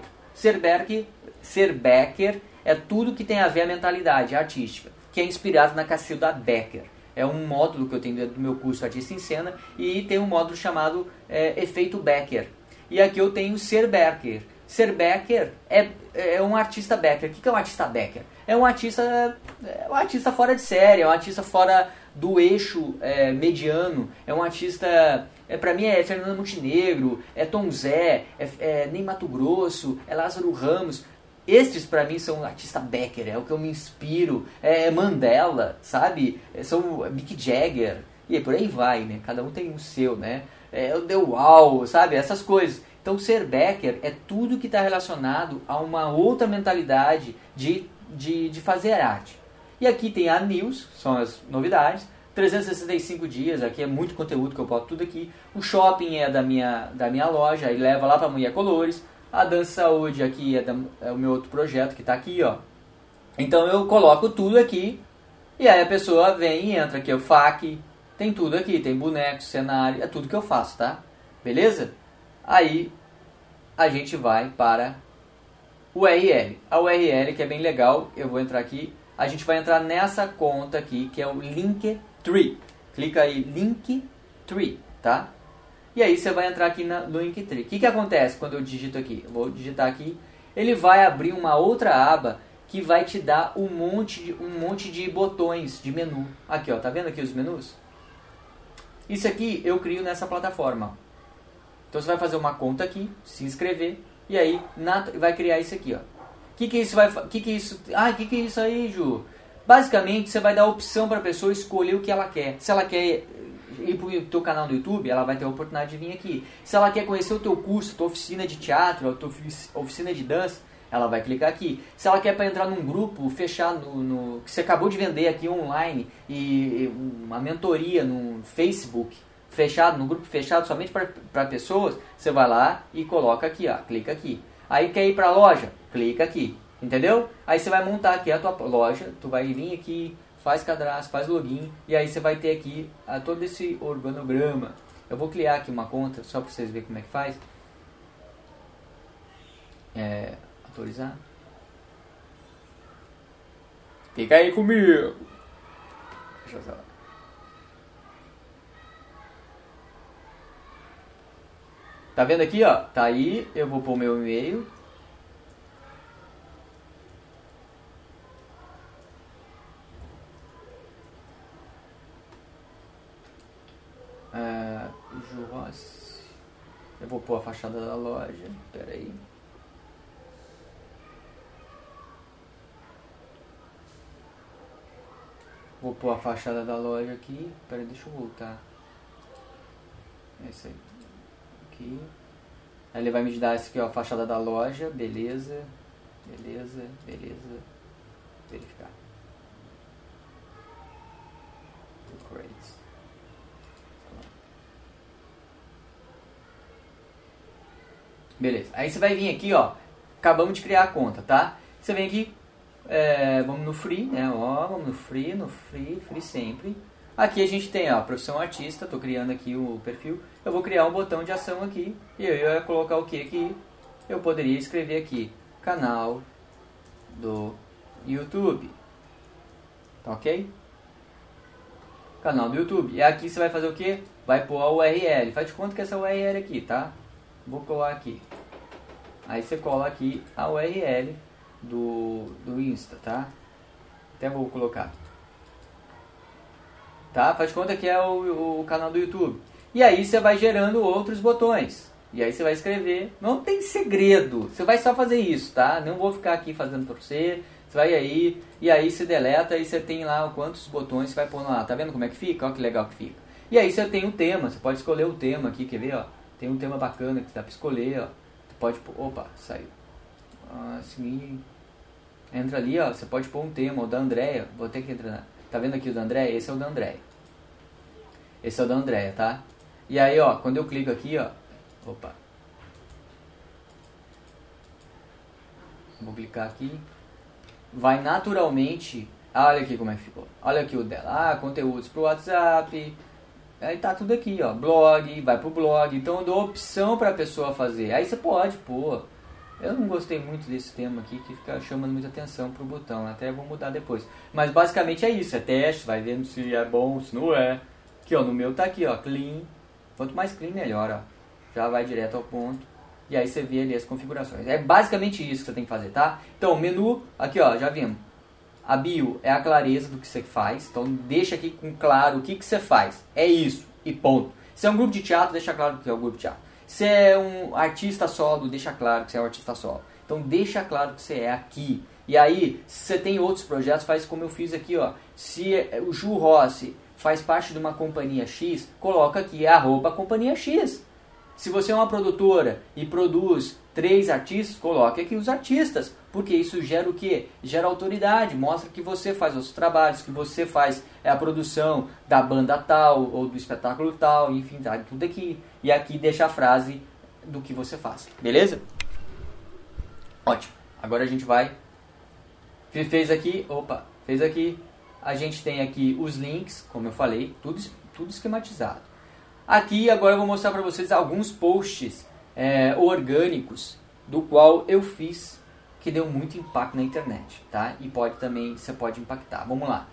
Serbecker é tudo que tem a ver a mentalidade artística, que é inspirado na Cacilda Becker. É um módulo que eu tenho dentro do meu curso Artista em Cena e tem um módulo chamado é, Efeito Becker. E aqui eu tenho Ser Becker. Ser Becker é, é um artista Becker. O que é um artista Becker? É um artista, é um artista fora de série, é um artista fora do eixo é, mediano, é um artista é, para mim é Fernando Montenegro, é Tom Zé, é, é Ney Mato Grosso, é Lázaro Ramos. Estes para mim são artista Becker, é o que eu me inspiro, é Mandela, sabe? É, são Mick Jagger e por aí vai, né? Cada um tem o seu, né? É o The Wall, sabe? Essas coisas. Então ser Becker é tudo que está relacionado a uma outra mentalidade de, de, de fazer arte. E aqui tem a News, são as novidades. 365 dias, aqui é muito conteúdo que eu boto tudo aqui. O shopping é da minha, da minha loja, aí leva lá para Mulher Colores. A Dança Saúde aqui é, da, é o meu outro projeto que está aqui, ó. Então eu coloco tudo aqui e aí a pessoa vem e entra aqui, o FAQ, tem tudo aqui, tem boneco, cenário, é tudo que eu faço, tá? Beleza? Aí a gente vai para o URL. A URL que é bem legal, eu vou entrar aqui, a gente vai entrar nessa conta aqui, que é o Linktree. Clica aí, Linktree, tá? E aí você vai entrar aqui no Linktree. O que, que acontece quando eu digito aqui? Eu vou digitar aqui. Ele vai abrir uma outra aba que vai te dar um monte de, um monte de botões de menu. Aqui, ó, tá vendo aqui os menus? Isso aqui eu crio nessa plataforma. Então você vai fazer uma conta aqui, se inscrever e aí vai criar isso aqui, ó. O que que isso vai, que que isso? Ah, que que é isso aí, Ju? Basicamente, você vai dar a opção para a pessoa escolher o que ela quer. Se ela quer ir para o teu canal do YouTube, ela vai ter a oportunidade de vir aqui. Se ela quer conhecer o teu curso, a tua oficina de teatro, a tua oficina de dança, ela vai clicar aqui. Se ela quer para entrar num grupo, fechar no, no, que você acabou de vender aqui online e, uma mentoria no Facebook, fechado, no grupo fechado somente para pessoas, você vai lá e coloca aqui, ó, clica aqui. Aí quer ir para a loja, clica aqui, entendeu? Aí você vai montar aqui a tua loja, tu vai vir aqui, faz cadastro, faz login e aí você vai ter aqui a, todo esse organograma. Eu vou criar aqui uma conta só para vocês verem como é que faz. É, autorizar. Fica aí comigo. Deixa eu só. Tá vendo aqui, ó? Tá aí, eu vou pôr meu e-mail. Eu vou pôr a fachada da loja. Pera aí. Vou pôr a fachada da loja aqui. Pera deixa eu voltar. É isso aí. Aqui. Aí ele vai me dar esse aqui, ó, a fachada da loja. Beleza. Beleza, beleza. Verificar. Great. Beleza. Aí você vai vir aqui, ó. Acabamos de criar a conta, tá? Você vem aqui, é, vamos no free, né? Ó, vamos no free, no free, free sempre. Aqui a gente tem, ó, profissão artista. Tô criando aqui o perfil. Eu vou criar um botão de ação aqui. E eu ia colocar o que aqui? Eu poderia escrever aqui, canal do YouTube. Tá ok? Canal do YouTube. E aqui você vai fazer o que? Vai pôr a URL. Faz de conta que essa URL aqui, tá? Vou colar aqui. Aí você cola aqui a URL do, do Insta, tá? Até vou colocar. Tá? Faz conta que é o, o canal do YouTube. E aí você vai gerando outros botões. E aí você vai escrever. Não tem segredo. Você vai só fazer isso, tá? Não vou ficar aqui fazendo pra você. Você vai aí, e aí você deleta e você tem lá quantos botões você vai pôr lá. Tá vendo como é que fica? Olha que legal que fica. E aí você tem o tema, você pode escolher o tema aqui, quer ver? Ó? Tem um tema bacana que dá para escolher, ó. Tu pode, opa, saiu. Assim, entra ali, ó, você pode pôr um tema, o da Andréia, vou ter que entrar. Tá vendo aqui o da Andréia? Esse é o da Andréia. Esse é o da Andréia, tá? E aí, ó, quando eu clico aqui, ó, opa. Vou clicar aqui. Vai naturalmente Olha aqui como é que ficou. Olha aqui o dela. Ah, conteúdos pro WhatsApp. Aí tá tudo aqui, ó. Blog, vai pro blog. Então eu dou opção pra pessoa fazer. Aí você pode, pô. Eu não gostei muito desse tema aqui que fica chamando muita atenção pro botão. Até vou mudar depois. Mas basicamente é isso. É teste, vai vendo se é bom, se não é. Aqui, ó. No meu tá aqui, ó. Clean. Quanto mais clean, melhor, ó. Já vai direto ao ponto. E aí você vê ali as configurações. É basicamente isso que você tem que fazer, tá? Então, menu, aqui ó, já vimos. A bio é a clareza do que você faz. Então deixa aqui com claro o que, que você faz. É isso. E ponto. Se é um grupo de teatro, deixa claro que é um grupo de teatro. Se é um artista solo, deixa claro que você é um artista solo. Então deixa claro que você é aqui. E aí, se você tem outros projetos, faz como eu fiz aqui, ó. Se é, o Ju Rossi faz parte de uma companhia X, coloca aqui arroba companhia X. Se você é uma produtora e produz três artistas, coloque aqui os artistas, porque isso gera o que? Gera autoridade, mostra que você faz os trabalhos, que você faz é, a produção da banda tal ou do espetáculo tal, enfim, tá tudo aqui. E aqui deixa a frase do que você faz, beleza? Ótimo. Agora a gente vai fez aqui, opa, fez aqui. A gente tem aqui os links, como eu falei, tudo tudo esquematizado. Aqui agora eu vou mostrar para vocês alguns posts é, orgânicos do qual eu fiz que deu muito impacto na internet, tá? E pode também, você pode impactar. Vamos lá.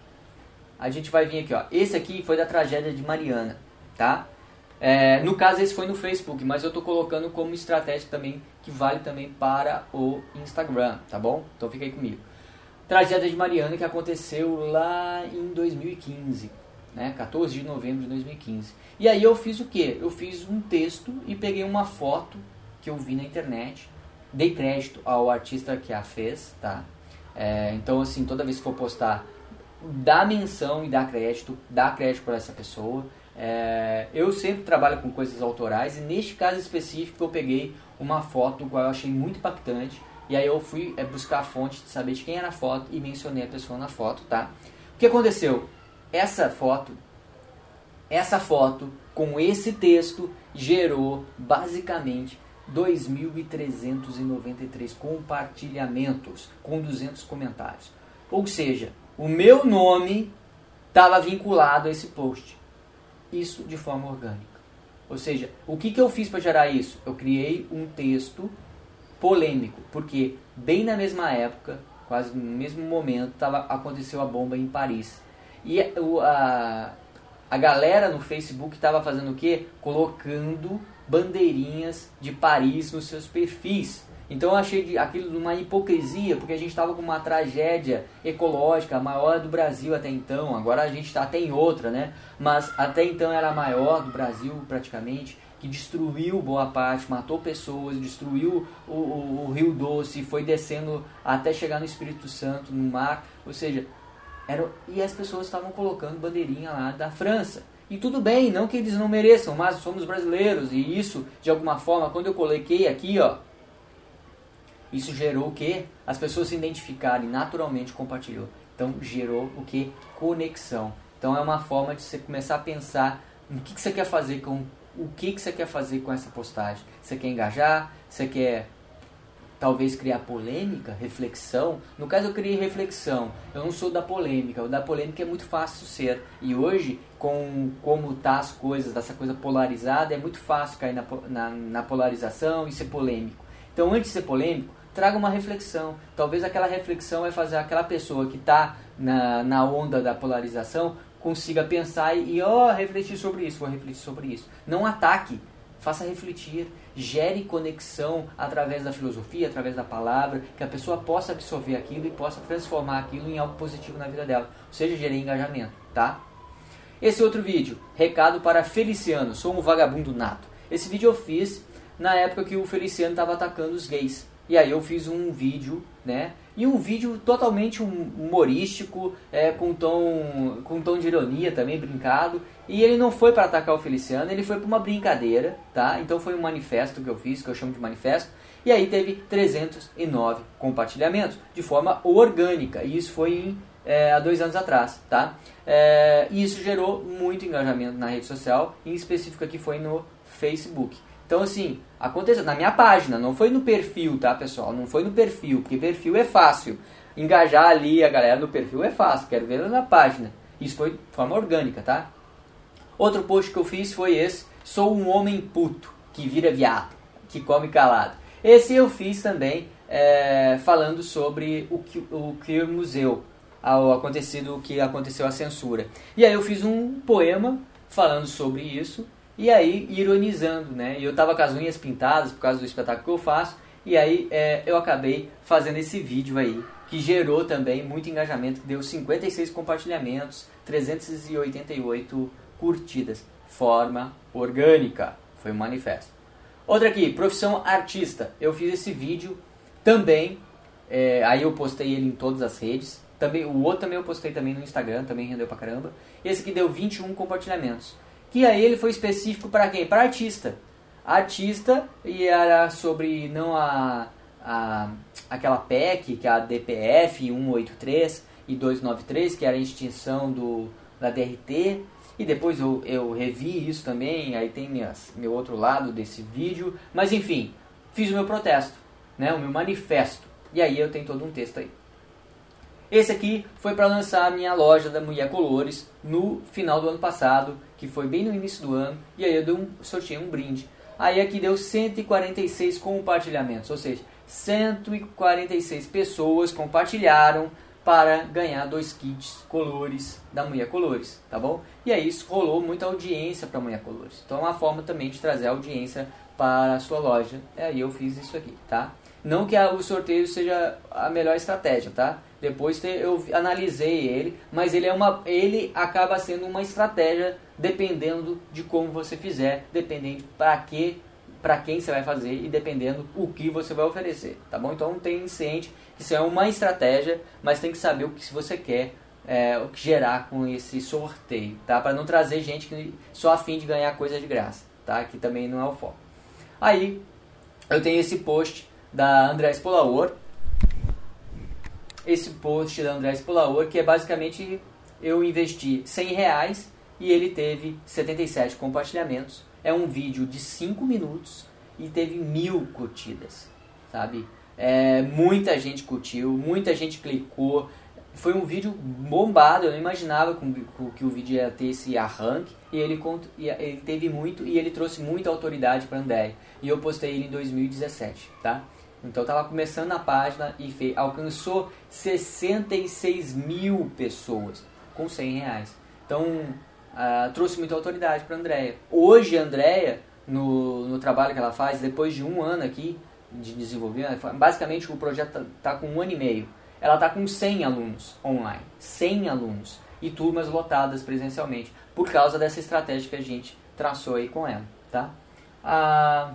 A gente vai vir aqui, ó. Esse aqui foi da tragédia de Mariana, tá? É, no caso, esse foi no Facebook, mas eu tô colocando como estratégia também, que vale também para o Instagram, tá bom? Então fica aí comigo. Tragédia de Mariana que aconteceu lá em 2015, né? 14 de novembro de 2015. E aí eu fiz o que? Eu fiz um texto e peguei uma foto que eu vi na internet, dei crédito ao artista que a fez, tá? É, então assim, toda vez que for postar, dá menção e dá crédito, dá crédito para essa pessoa. É, eu sempre trabalho com coisas autorais e neste caso específico eu peguei uma foto que eu achei muito impactante e aí eu fui é, buscar a fonte de saber de quem era a foto e mencionei a pessoa na foto, tá? O que aconteceu? Essa foto essa foto com esse texto gerou basicamente 2.393 compartilhamentos com 200 comentários. Ou seja, o meu nome estava vinculado a esse post. Isso de forma orgânica. Ou seja, o que, que eu fiz para gerar isso? Eu criei um texto polêmico, porque bem na mesma época, quase no mesmo momento, tava, aconteceu a bomba em Paris. E o, a, a galera no Facebook estava fazendo o quê? Colocando bandeirinhas de Paris nos seus perfis. Então eu achei aquilo uma hipocrisia, porque a gente estava com uma tragédia ecológica, a maior do Brasil até então. Agora a gente está até em outra, né? Mas até então era a maior do Brasil praticamente, que destruiu boa parte, matou pessoas, destruiu o, o, o Rio Doce, foi descendo até chegar no Espírito Santo, no mar. Ou seja, era, e as pessoas estavam colocando bandeirinha lá da França. E tudo bem, não que eles não mereçam, mas somos brasileiros. E isso, de alguma forma, quando eu coloquei aqui, ó, isso gerou o que? As pessoas se identificarem, naturalmente compartilhou. Então gerou o que? Conexão. Então é uma forma de você começar a pensar no que, que você quer fazer com o que, que você quer fazer com essa postagem. Você quer engajar? Você quer talvez criar polêmica, reflexão. No caso eu criei reflexão. Eu não sou da polêmica. O da polêmica é muito fácil ser. E hoje, com como tá as coisas, dessa coisa polarizada, é muito fácil cair na, na, na polarização e ser polêmico. Então, antes de ser polêmico, traga uma reflexão. Talvez aquela reflexão vai fazer aquela pessoa que está na, na onda da polarização consiga pensar e, ó, oh, refletir sobre isso, vou refletir sobre isso. Não ataque, faça refletir, gere conexão através da filosofia, através da palavra, que a pessoa possa absorver aquilo e possa transformar aquilo em algo positivo na vida dela, ou seja, gerar engajamento, tá? Esse outro vídeo, recado para Feliciano, sou um vagabundo nato. Esse vídeo eu fiz na época que o Feliciano estava atacando os gays. E aí eu fiz um vídeo, né? E um vídeo totalmente humorístico, é, com, tom, com tom de ironia também, brincado. E ele não foi para atacar o Feliciano, ele foi para uma brincadeira, tá? Então foi um manifesto que eu fiz, que eu chamo de manifesto. E aí teve 309 compartilhamentos, de forma orgânica. E isso foi em, é, há dois anos atrás, tá? É, e isso gerou muito engajamento na rede social, em específico aqui foi no Facebook. Então, assim, aconteceu na minha página, não foi no perfil, tá, pessoal? Não foi no perfil, porque perfil é fácil. engajar ali a galera no perfil é fácil, quero ver na página. Isso foi de forma orgânica, tá? Outro post que eu fiz foi esse: Sou um homem puto que vira viado, que come calado. Esse eu fiz também é, falando sobre o que o Queer Museu, ao acontecido o que aconteceu a censura. E aí eu fiz um poema falando sobre isso e aí ironizando, né? Eu tava com as unhas pintadas por causa do espetáculo que eu faço e aí é, eu acabei fazendo esse vídeo aí que gerou também muito engajamento, que deu 56 compartilhamentos, 388 curtidas, forma orgânica, foi um manifesto. Outra aqui, profissão artista. Eu fiz esse vídeo também, é, aí eu postei ele em todas as redes. Também, o outro também eu postei também no Instagram, também rendeu pra caramba. Esse aqui deu 21 compartilhamentos. Que aí ele foi específico para quem? Para artista. Artista e era sobre não a, a aquela PEC, que é a DPF 183 e 293, que era a extinção do, da DRT. E depois eu, eu revi isso também, aí tem minhas, meu outro lado desse vídeo. Mas enfim, fiz o meu protesto, né, o meu manifesto. E aí eu tenho todo um texto aí. Esse aqui foi para lançar a minha loja da Mulher Colores no final do ano passado, que foi bem no início do ano, e aí eu dei um, sorteei um brinde. Aí aqui deu 146 compartilhamentos, ou seja, 146 pessoas compartilharam para ganhar dois kits colores da Mulher Colores, tá bom? E aí isso rolou muita audiência para a Mulher Colores. Então é uma forma também de trazer audiência para a sua loja. E aí eu fiz isso aqui, tá? Não que o sorteio seja a melhor estratégia, tá? Depois eu analisei ele, mas ele é uma, ele acaba sendo uma estratégia dependendo de como você fizer, dependendo para que para quem você vai fazer e dependendo o que você vai oferecer, tá bom? Então tem ciente que isso é uma estratégia, mas tem que saber o que você quer é, o que gerar com esse sorteio, tá? Para não trazer gente que só a fim de ganhar coisa de graça, tá? Que também não é o foco. Aí eu tenho esse post da André Spolaor, esse post da André Spolaor que é basicamente eu investi 100 reais e ele teve 77 compartilhamentos é um vídeo de 5 minutos e teve mil curtidas, sabe? É, muita gente curtiu, muita gente clicou. Foi um vídeo bombado, eu não imaginava que o vídeo ia ter esse arranque. E ele, ele teve muito e ele trouxe muita autoridade para André. E eu postei ele em 2017, tá? Então estava começando a página e fez, alcançou 66 mil pessoas com 100 reais. Então uh, trouxe muita autoridade para a Andrea. Hoje a Andrea, no, no trabalho que ela faz, depois de um ano aqui de desenvolvimento, basicamente o projeto está tá com um ano e meio. Ela está com 100 alunos online, 100 alunos e turmas lotadas presencialmente, por causa dessa estratégia que a gente traçou aí com ela, tá? Ah,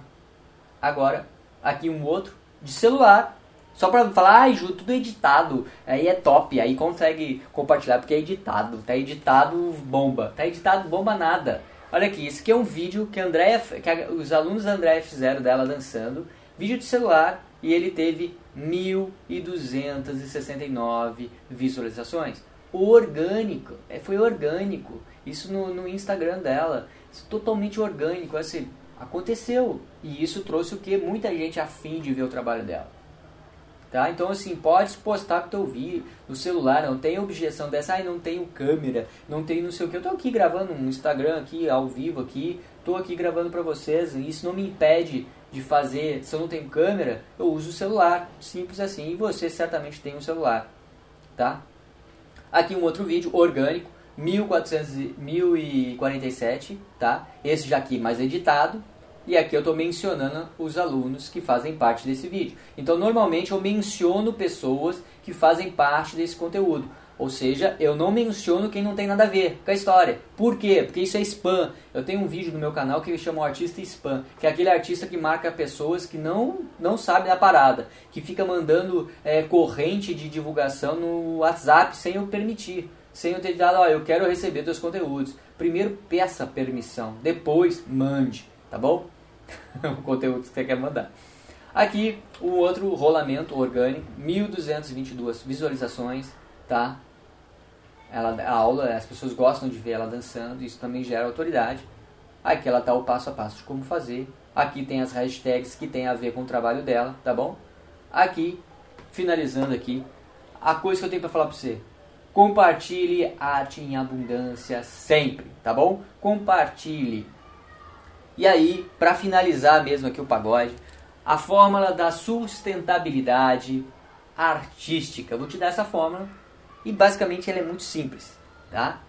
agora, aqui um outro de celular, só pra falar, ai, Ju, tudo editado. Aí é top, aí consegue compartilhar porque é editado. Tá editado bomba. Tá editado bomba nada. Olha aqui, esse aqui é um vídeo que, a Andrea, que a, os alunos da Andréia fizeram dela dançando. Vídeo de celular e ele teve 1.269 visualizações. Orgânico, é, foi orgânico. Isso no, no Instagram dela. Isso totalmente orgânico. Assim, aconteceu. E isso trouxe o que? Muita gente afim de ver o trabalho dela. Tá? Então, assim, pode postar o teu vídeo no celular, não tem objeção dessa, ai, não tenho câmera, não tenho não sei o que. Eu tô aqui gravando um Instagram aqui, ao vivo aqui, tô aqui gravando para vocês, e isso não me impede de fazer, se eu não tenho câmera, eu uso o celular, simples assim, e você certamente tem um celular, tá? Aqui um outro vídeo, orgânico, 1400, 1047, tá? Esse já aqui mais editado, e aqui eu estou mencionando os alunos que fazem parte desse vídeo. Então, normalmente eu menciono pessoas que fazem parte desse conteúdo. Ou seja, eu não menciono quem não tem nada a ver com a história. Por quê? Porque isso é spam. Eu tenho um vídeo no meu canal que chama o artista spam, que é aquele artista que marca pessoas que não, não sabem da parada, que fica mandando é, corrente de divulgação no WhatsApp sem eu permitir, sem eu ter dado, ó, eu quero receber teus conteúdos. Primeiro peça permissão, depois mande, tá bom? o conteúdo que você quer mandar. Aqui, o outro rolamento orgânico, 1222 visualizações, tá? Ela, a aula, as pessoas gostam de ver ela dançando, isso também gera autoridade. Aqui ela tá o passo a passo de como fazer. Aqui tem as hashtags que tem a ver com o trabalho dela, tá bom? Aqui, finalizando aqui, a coisa que eu tenho para falar para você. Compartilhe arte em abundância sempre, tá bom? Compartilhe. E aí, para finalizar mesmo aqui o pagode, a fórmula da sustentabilidade artística. Vou te dar essa fórmula e basicamente ela é muito simples, tá?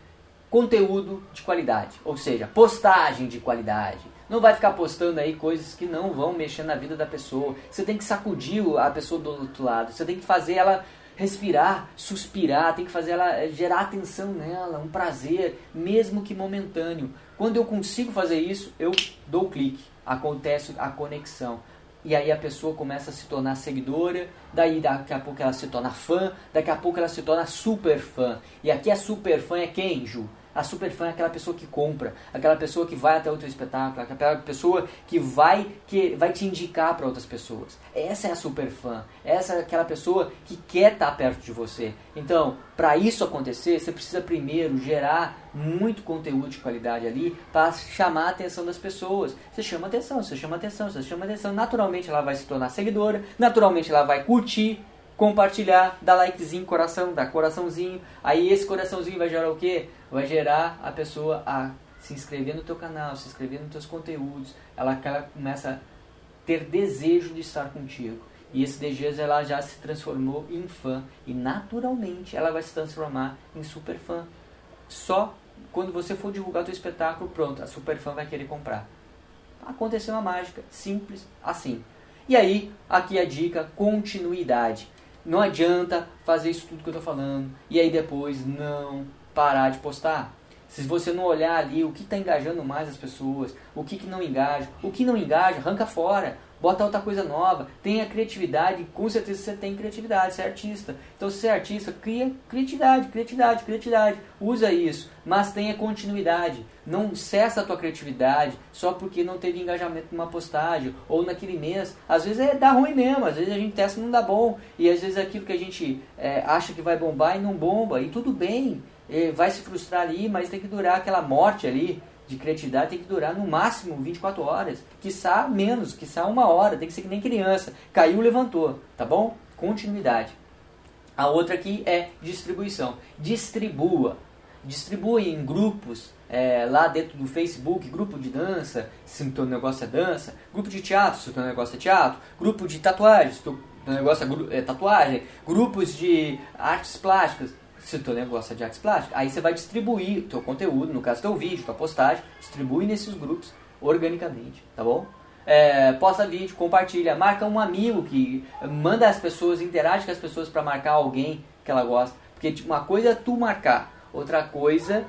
Conteúdo de qualidade, ou seja, postagem de qualidade. Não vai ficar postando aí coisas que não vão mexer na vida da pessoa. Você tem que sacudir a pessoa do outro lado. Você tem que fazer ela respirar, suspirar, tem que fazer ela gerar atenção nela, um prazer, mesmo que momentâneo. Quando eu consigo fazer isso, eu dou o clique, acontece a conexão. E aí a pessoa começa a se tornar seguidora, daí daqui a pouco ela se torna fã, daqui a pouco ela se torna super fã. E aqui a super fã é quem, Ju? A super fã é aquela pessoa que compra, aquela pessoa que vai até o teu espetáculo, aquela pessoa que vai que vai te indicar para outras pessoas. Essa é a super fã. Essa é aquela pessoa que quer estar tá perto de você. Então, para isso acontecer, você precisa primeiro gerar muito conteúdo de qualidade ali para chamar a atenção das pessoas. Você chama atenção, você chama atenção, você chama atenção. Naturalmente ela vai se tornar seguidora, naturalmente ela vai curtir compartilhar, dar likezinho, coração, dar coraçãozinho. Aí esse coraçãozinho vai gerar o quê? Vai gerar a pessoa a se inscrever no teu canal, se inscrever nos teus conteúdos. Ela, começa a ter desejo de estar contigo. E esse desejo ela já se transformou em fã. E naturalmente ela vai se transformar em super fã. Só quando você for divulgar o teu espetáculo, pronto, a super fã vai querer comprar. Aconteceu uma mágica, simples assim. E aí, aqui a dica, continuidade. Não adianta fazer isso tudo que eu estou falando e aí depois não parar de postar. Se você não olhar ali o que está engajando mais as pessoas, o que, que não engaja, o que não engaja, arranca fora bota outra coisa nova, tenha criatividade, com certeza você tem criatividade, você é artista. Então se você é artista, cria criatividade, criatividade, criatividade, usa isso, mas tenha continuidade. Não cessa a tua criatividade só porque não teve engajamento numa postagem ou naquele mês. Às vezes é dá ruim mesmo, às vezes a gente testa e não dá bom, e às vezes aquilo que a gente é, acha que vai bombar e não bomba, e tudo bem, é, vai se frustrar ali, mas tem que durar aquela morte ali de criatividade tem que durar no máximo 24 horas, quiçá menos, quiçá uma hora, tem que ser que nem criança. Caiu, levantou, tá bom? Continuidade. A outra aqui é distribuição. Distribua. Distribua em grupos, é, lá dentro do Facebook, grupo de dança, se o teu negócio é dança, grupo de teatro, se o teu negócio é teatro, grupo de tatuagem, se o teu negócio é, é tatuagem, grupos de artes plásticas, se o teu negócio é de artes plásticas, aí você vai distribuir o teu conteúdo, no caso teu vídeo, tua postagem, distribui nesses grupos organicamente, tá bom? É, posta vídeo, compartilha, marca um amigo que manda as pessoas, interage com as pessoas para marcar alguém que ela gosta. Porque tipo, uma coisa é tu marcar, outra coisa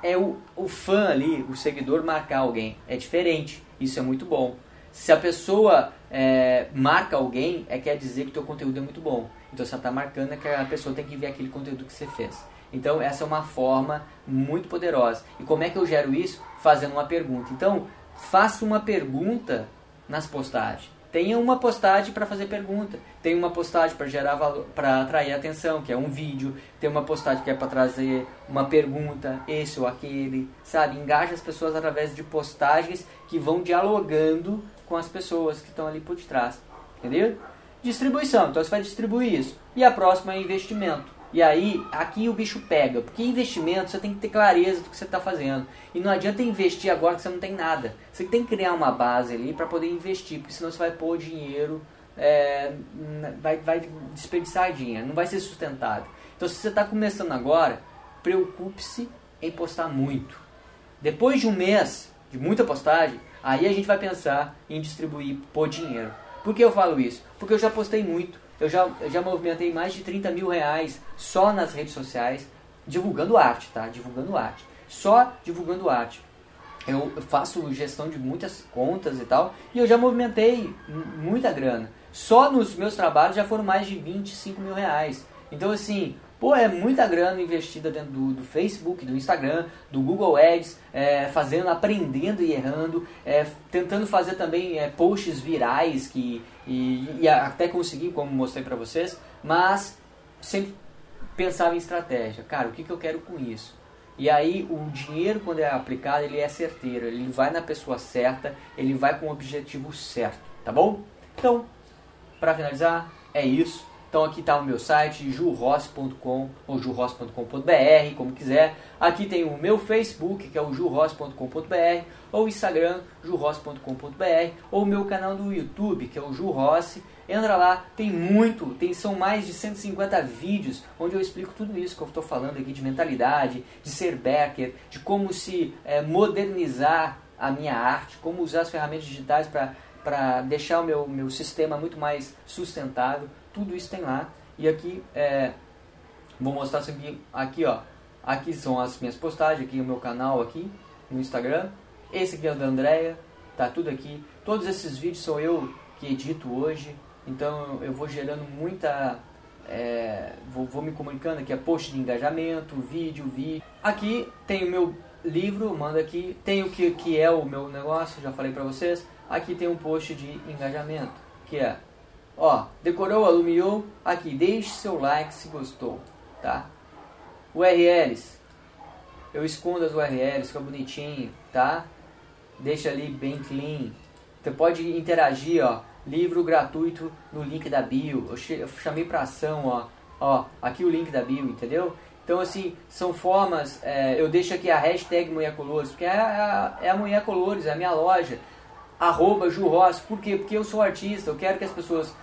é o, o fã ali, o seguidor marcar alguém. É diferente, isso é muito bom. Se a pessoa é, marca alguém, é quer dizer que o teu conteúdo é muito bom. Então você está marcando é que a pessoa tem que ver aquele conteúdo que você fez. Então essa é uma forma muito poderosa. E como é que eu gero isso? Fazendo uma pergunta. Então faça uma pergunta nas postagens. Tenha uma postagem para fazer pergunta. Tem uma postagem para gerar valor, para atrair atenção, que é um vídeo. Tem uma postagem que é para trazer uma pergunta, esse ou aquele, sabe? Engaja as pessoas através de postagens que vão dialogando com as pessoas que estão ali por detrás. Entendeu? Distribuição, então você vai distribuir isso. E a próxima é investimento. E aí, aqui o bicho pega, porque investimento você tem que ter clareza do que você está fazendo. E não adianta investir agora que você não tem nada. Você tem que criar uma base ali para poder investir, porque senão você vai pôr dinheiro, é, vai, vai desperdiçar dinheiro, não vai ser sustentado. Então, se você está começando agora, preocupe-se em postar muito. Depois de um mês de muita postagem, aí a gente vai pensar em distribuir por dinheiro. Por que eu falo isso? Porque eu já postei muito. Eu já, eu já movimentei mais de 30 mil reais só nas redes sociais, divulgando arte, tá? Divulgando arte. Só divulgando arte. Eu faço gestão de muitas contas e tal, e eu já movimentei muita grana. Só nos meus trabalhos já foram mais de 25 mil reais. Então, assim, Pô, é muita grana investida dentro do, do Facebook, do Instagram, do Google Ads, é, fazendo, aprendendo e errando, é, tentando fazer também é, posts virais que e, e até conseguir, como mostrei para vocês, mas sempre pensava em estratégia. Cara, o que, que eu quero com isso? E aí o dinheiro quando é aplicado ele é certeiro, ele vai na pessoa certa, ele vai com o objetivo certo, tá bom? Então, para finalizar, é isso. Então aqui está o meu site, jurros.com ou jurros.com.br, como quiser. Aqui tem o meu Facebook, que é o jurros.com.br, ou Instagram, jurros.com.br, ou o meu canal do YouTube, que é o Jurrossi. Entra lá, tem muito, tem, são mais de 150 vídeos onde eu explico tudo isso que eu estou falando aqui de mentalidade, de ser backer, de como se é, modernizar a minha arte, como usar as ferramentas digitais para deixar o meu, meu sistema muito mais sustentável. Tudo isso tem lá. E aqui, é, vou mostrar aqui, aqui, ó. Aqui são as minhas postagens, aqui o meu canal aqui no Instagram. Esse aqui é o da Andrea, tá tudo aqui. Todos esses vídeos sou eu que edito hoje. Então eu vou gerando muita. É, vou, vou, me comunicando aqui, é post de engajamento, vídeo, vídeo. Aqui tem o meu livro, manda aqui. Tem o que, que é o meu negócio, já falei pra vocês. Aqui tem um post de engajamento, que é, ó, decorou, alumiou, aqui, deixe seu like se gostou, tá? URLs, eu escondo as URLs, fica bonitinho, tá? Deixa ali bem clean. Você pode interagir, ó, livro gratuito no link da bio. Eu chamei para ação, ó. Ó, aqui o link da bio, entendeu? Então, assim, são formas. É, eu deixo aqui a hashtag Mulher Colores, porque é a, é a Mulher Colores, é a minha loja. Arroba Jurros, por quê? Porque eu sou artista, eu quero que as pessoas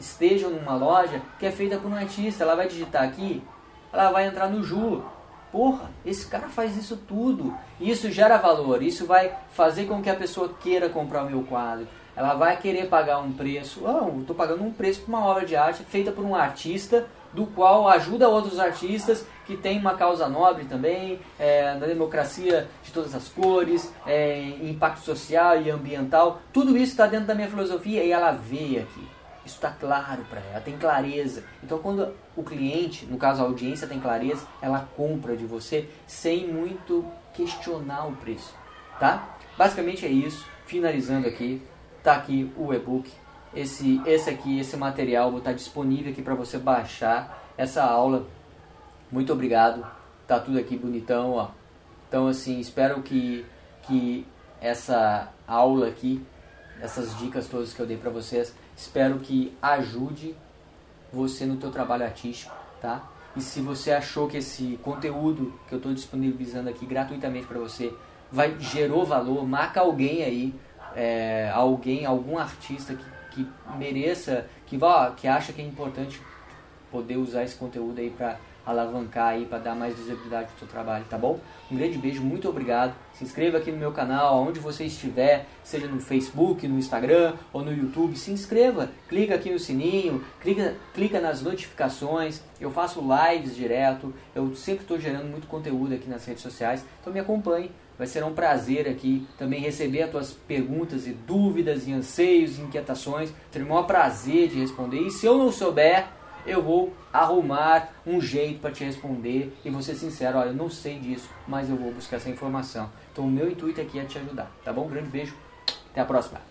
estejam numa loja que é feita por um artista. Ela vai digitar aqui, ela vai entrar no Ju. Porra, esse cara faz isso tudo. Isso gera valor, isso vai fazer com que a pessoa queira comprar o meu quadro ela vai querer pagar um preço. Oh, estou pagando um preço por uma obra de arte feita por um artista, do qual ajuda outros artistas que tem uma causa nobre também, é, na democracia de todas as cores, é, impacto social e ambiental. Tudo isso está dentro da minha filosofia e ela vê aqui. Isso está claro para ela, tem clareza. Então, quando o cliente, no caso a audiência, tem clareza, ela compra de você sem muito questionar o preço, tá? Basicamente é isso. Finalizando aqui, tá aqui o e-book. Esse, esse aqui, esse material, vou estar disponível aqui para você baixar essa aula. Muito obrigado. Tá tudo aqui bonitão, ó. Então, assim, espero que, que essa aula aqui, essas dicas todas que eu dei para vocês, espero que ajude você no teu trabalho artístico, tá? E se você achou que esse conteúdo que eu estou disponibilizando aqui gratuitamente para você vai gerou valor, marca alguém aí é, alguém, algum artista que, que mereça, que, vá, que acha que é importante poder usar esse conteúdo aí para alavancar aí, para dar mais visibilidade pro seu trabalho, tá bom? Um grande beijo, muito obrigado. Se inscreva aqui no meu canal, onde você estiver, seja no Facebook, no Instagram ou no YouTube, se inscreva. Clica aqui no sininho, clica, clica nas notificações. Eu faço lives direto, eu sempre estou gerando muito conteúdo aqui nas redes sociais, então me acompanhe. Vai ser um prazer aqui também receber as tuas perguntas e dúvidas e anseios e inquietações. Terei o maior prazer de responder. E se eu não souber, eu vou arrumar um jeito para te responder e ser sincero, olha, eu não sei disso, mas eu vou buscar essa informação. Então o meu intuito aqui é te ajudar, tá bom? Um grande beijo, até a próxima.